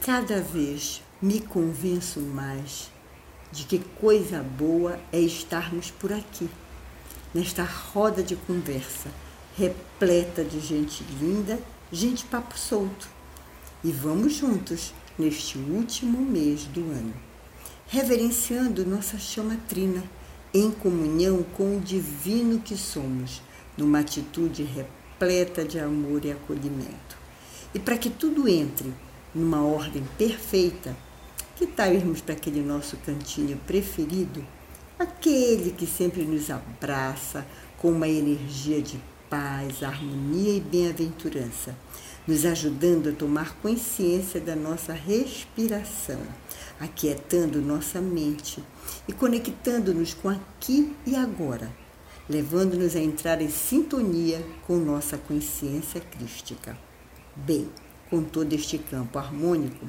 cada vez me convenço mais de que coisa boa é estarmos por aqui, nesta roda de conversa, repleta de gente linda, gente papo solto. E vamos juntos neste último mês do ano, reverenciando nossa chama trina, em comunhão com o divino que somos, numa atitude repleta de amor e acolhimento. E para que tudo entre numa ordem perfeita, que tal irmos para aquele nosso cantinho preferido? Aquele que sempre nos abraça com uma energia de paz, harmonia e bem-aventurança, nos ajudando a tomar consciência da nossa respiração, aquietando nossa mente e conectando-nos com aqui e agora, levando-nos a entrar em sintonia com nossa consciência crística. Bem, com todo este campo harmônico,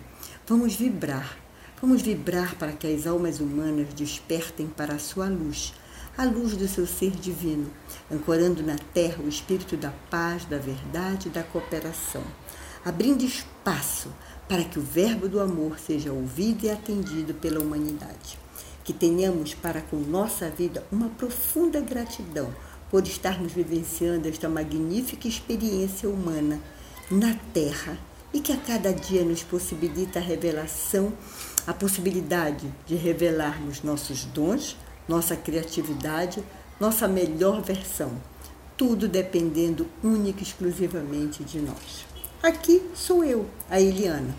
vamos vibrar Vamos vibrar para que as almas humanas despertem para a sua luz, a luz do seu ser divino, ancorando na terra o espírito da paz, da verdade e da cooperação, abrindo espaço para que o verbo do amor seja ouvido e atendido pela humanidade. Que tenhamos para com nossa vida uma profunda gratidão por estarmos vivenciando esta magnífica experiência humana na Terra e que a cada dia nos possibilita a revelação a possibilidade de revelarmos nossos dons, nossa criatividade, nossa melhor versão, tudo dependendo única e exclusivamente de nós. Aqui sou eu, a Eliana,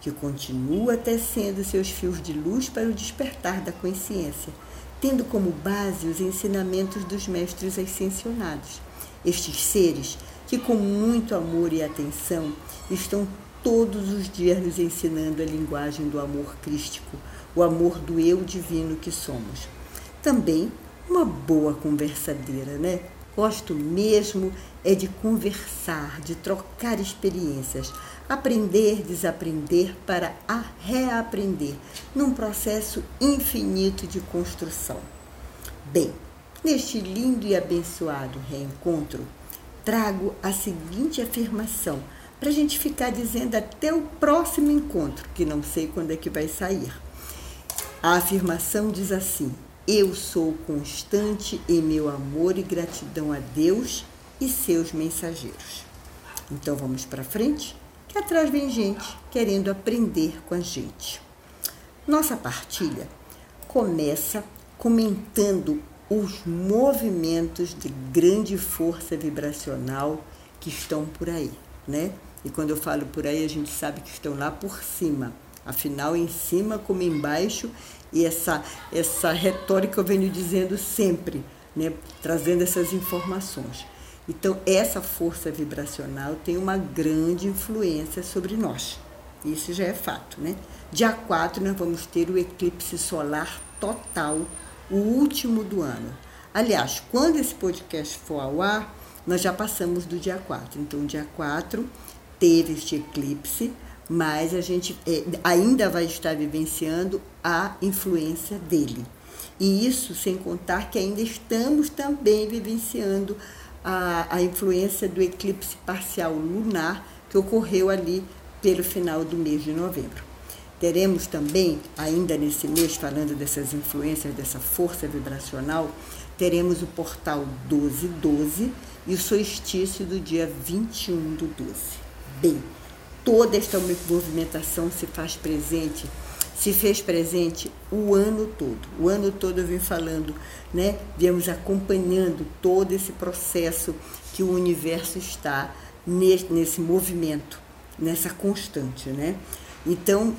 que continua tecendo seus fios de luz para o despertar da consciência, tendo como base os ensinamentos dos mestres ascensionados. Estes seres que, com muito amor e atenção, estão todos os dias nos ensinando a linguagem do amor crístico, o amor do eu divino que somos. Também uma boa conversadeira, né? Gosto mesmo é de conversar, de trocar experiências, aprender, desaprender para reaprender, num processo infinito de construção. Bem, neste lindo e abençoado reencontro, trago a seguinte afirmação para a gente ficar dizendo até o próximo encontro, que não sei quando é que vai sair. A afirmação diz assim: Eu sou constante em meu amor e gratidão a Deus e seus mensageiros. Então vamos para frente, que atrás vem gente querendo aprender com a gente. Nossa partilha começa comentando os movimentos de grande força vibracional que estão por aí, né? E quando eu falo por aí, a gente sabe que estão lá por cima. Afinal, em cima como embaixo, e essa, essa retórica eu venho dizendo sempre, né? trazendo essas informações. Então, essa força vibracional tem uma grande influência sobre nós. Isso já é fato, né? Dia 4 nós vamos ter o eclipse solar total, o último do ano. Aliás, quando esse podcast for ao ar, nós já passamos do dia 4. Então, dia 4 teve este eclipse, mas a gente é, ainda vai estar vivenciando a influência dele. E isso sem contar que ainda estamos também vivenciando a, a influência do eclipse parcial lunar que ocorreu ali pelo final do mês de novembro. Teremos também, ainda nesse mês, falando dessas influências, dessa força vibracional, teremos o portal 1212 e o solstício do dia 21 do 12 bem. Toda esta movimentação se faz presente, se fez presente o ano todo. O ano todo eu vim falando, né? Viemos acompanhando todo esse processo que o universo está nesse, nesse movimento, nessa constante, né? Então,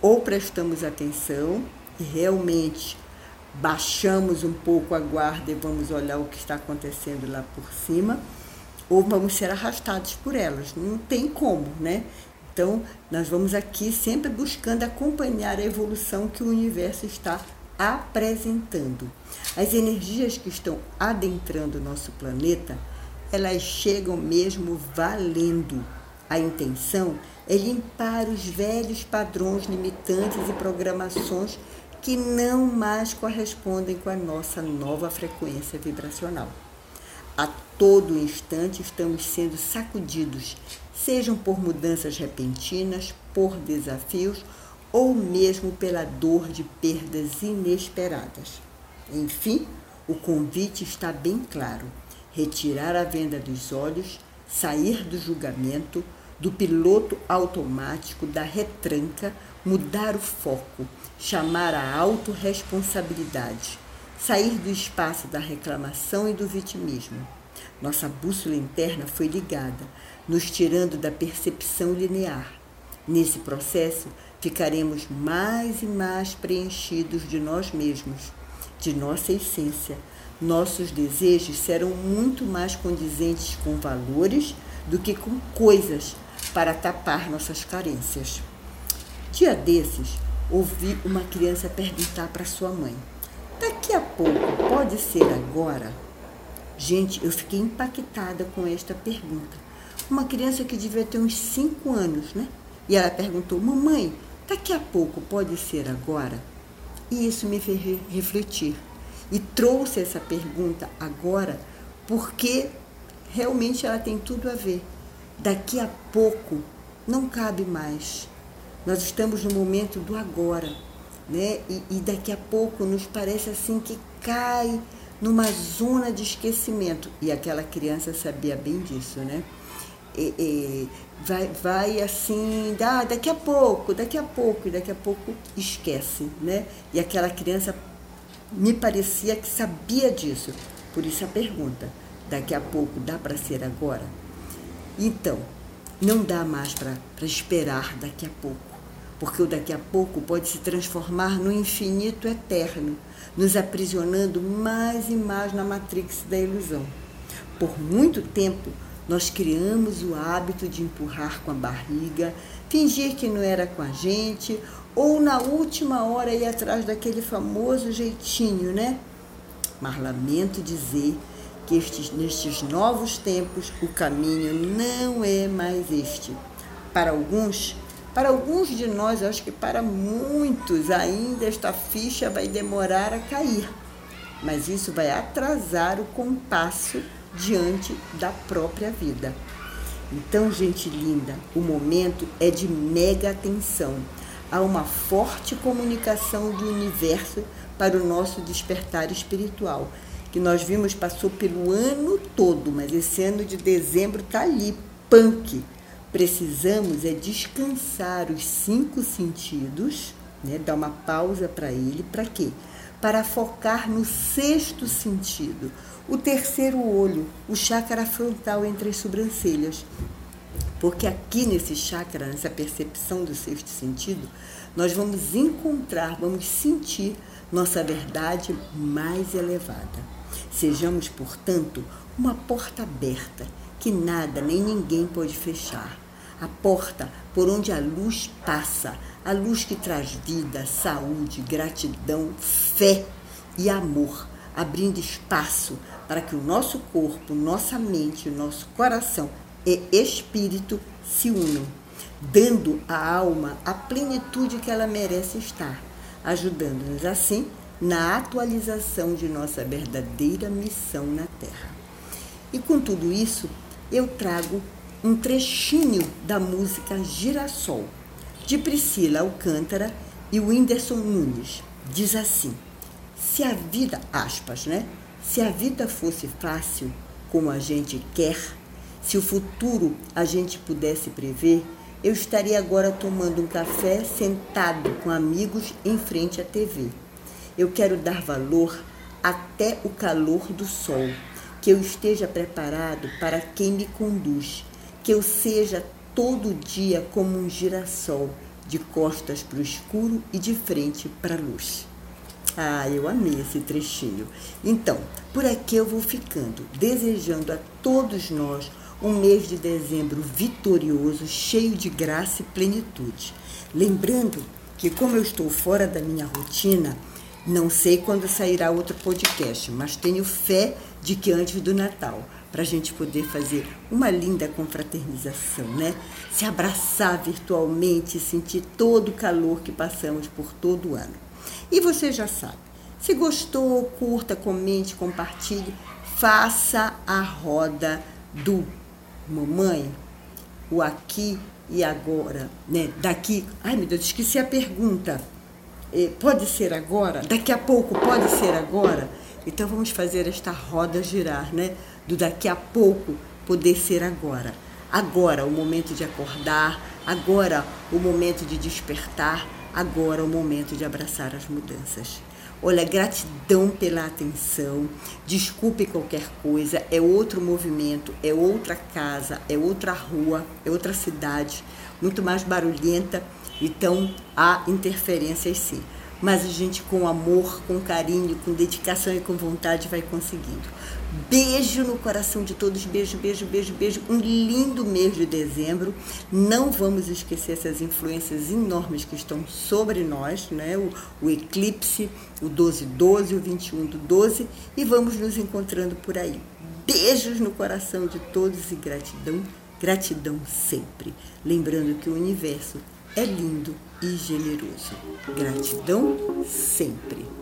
ou prestamos atenção e realmente baixamos um pouco a guarda e vamos olhar o que está acontecendo lá por cima, ou vamos ser arrastados por elas. Não tem como, né? Então, nós vamos aqui sempre buscando acompanhar a evolução que o universo está apresentando. As energias que estão adentrando o nosso planeta, elas chegam mesmo valendo. A intenção é limpar os velhos padrões limitantes e programações que não mais correspondem com a nossa nova frequência vibracional. A todo instante estamos sendo sacudidos, sejam por mudanças repentinas, por desafios ou mesmo pela dor de perdas inesperadas. Enfim, o convite está bem claro: retirar a venda dos olhos, sair do julgamento, do piloto automático, da retranca, mudar o foco, chamar a autorresponsabilidade, sair do espaço da reclamação e do vitimismo. Nossa bússola interna foi ligada, nos tirando da percepção linear. Nesse processo, ficaremos mais e mais preenchidos de nós mesmos, de nossa essência. Nossos desejos serão muito mais condizentes com valores do que com coisas para tapar nossas carências. Dia desses, ouvi uma criança perguntar para sua mãe: Daqui a pouco pode ser agora? Gente, eu fiquei impactada com esta pergunta. Uma criança que devia ter uns 5 anos, né? E ela perguntou: Mamãe, daqui a pouco pode ser agora? E isso me fez refletir. E trouxe essa pergunta agora porque realmente ela tem tudo a ver. Daqui a pouco não cabe mais. Nós estamos no momento do agora, né? E, e daqui a pouco nos parece assim que cai numa zona de esquecimento. E aquela criança sabia bem disso, né? E, e, vai, vai assim, ah, daqui a pouco, daqui a pouco, e daqui a pouco esquece, né? E aquela criança me parecia que sabia disso. Por isso a pergunta, daqui a pouco dá para ser agora? Então, não dá mais para esperar daqui a pouco porque o daqui a pouco pode se transformar no infinito eterno, nos aprisionando mais e mais na matrix da ilusão. Por muito tempo, nós criamos o hábito de empurrar com a barriga, fingir que não era com a gente, ou na última hora ir atrás daquele famoso jeitinho, né? Mas lamento dizer que estes, nestes novos tempos o caminho não é mais este. Para alguns, para alguns de nós, acho que para muitos ainda esta ficha vai demorar a cair, mas isso vai atrasar o compasso diante da própria vida. Então, gente linda, o momento é de mega atenção. Há uma forte comunicação do universo para o nosso despertar espiritual, que nós vimos passou pelo ano todo, mas esse ano de dezembro está ali, punk, precisamos é descansar os cinco sentidos, né? dar uma pausa para ele, para quê? Para focar no sexto sentido, o terceiro olho, o chakra frontal entre as sobrancelhas. Porque aqui nesse chakra, nessa percepção do sexto sentido, nós vamos encontrar, vamos sentir nossa verdade mais elevada. Sejamos, portanto, uma porta aberta que nada nem ninguém pode fechar. A porta por onde a luz passa, a luz que traz vida, saúde, gratidão, fé e amor, abrindo espaço para que o nosso corpo, nossa mente, nosso coração e espírito se unam, dando à alma a plenitude que ela merece estar, ajudando-nos assim na atualização de nossa verdadeira missão na Terra. E com tudo isso, eu trago um trechinho da música Girassol, de Priscila Alcântara e Whindersson Nunes. Diz assim: Se a vida, aspas, né? Se a vida fosse fácil, como a gente quer, se o futuro a gente pudesse prever, eu estaria agora tomando um café sentado com amigos em frente à TV. Eu quero dar valor até o calor do sol que eu esteja preparado para quem me conduz, que eu seja todo dia como um girassol, de costas para o escuro e de frente para a luz. Ah, eu amei esse trechinho. Então, por aqui eu vou ficando, desejando a todos nós um mês de dezembro vitorioso, cheio de graça e plenitude. Lembrando que, como eu estou fora da minha rotina, não sei quando sairá outro podcast, mas tenho fé de que antes do Natal, para a gente poder fazer uma linda confraternização, né? Se abraçar virtualmente e sentir todo o calor que passamos por todo o ano. E você já sabe, se gostou, curta, comente, compartilhe, faça a roda do mamãe. O aqui e agora, né? Daqui, ai meu Deus, esqueci a pergunta. Pode ser agora? Daqui a pouco pode ser agora? Então vamos fazer esta roda girar, né? Do daqui a pouco poder ser agora. Agora o momento de acordar, agora o momento de despertar, agora o momento de abraçar as mudanças. Olha, gratidão pela atenção. Desculpe qualquer coisa. É outro movimento, é outra casa, é outra rua, é outra cidade, muito mais barulhenta. Então há interferências sim mas a gente com amor, com carinho, com dedicação e com vontade vai conseguindo. Beijo no coração de todos, beijo, beijo, beijo, beijo. Um lindo mês de dezembro. Não vamos esquecer essas influências enormes que estão sobre nós, né? O, o eclipse, o 12-12, o 21 do 12, e vamos nos encontrando por aí. Beijos no coração de todos e gratidão, gratidão sempre. Lembrando que o universo é lindo e generoso. Gratidão sempre.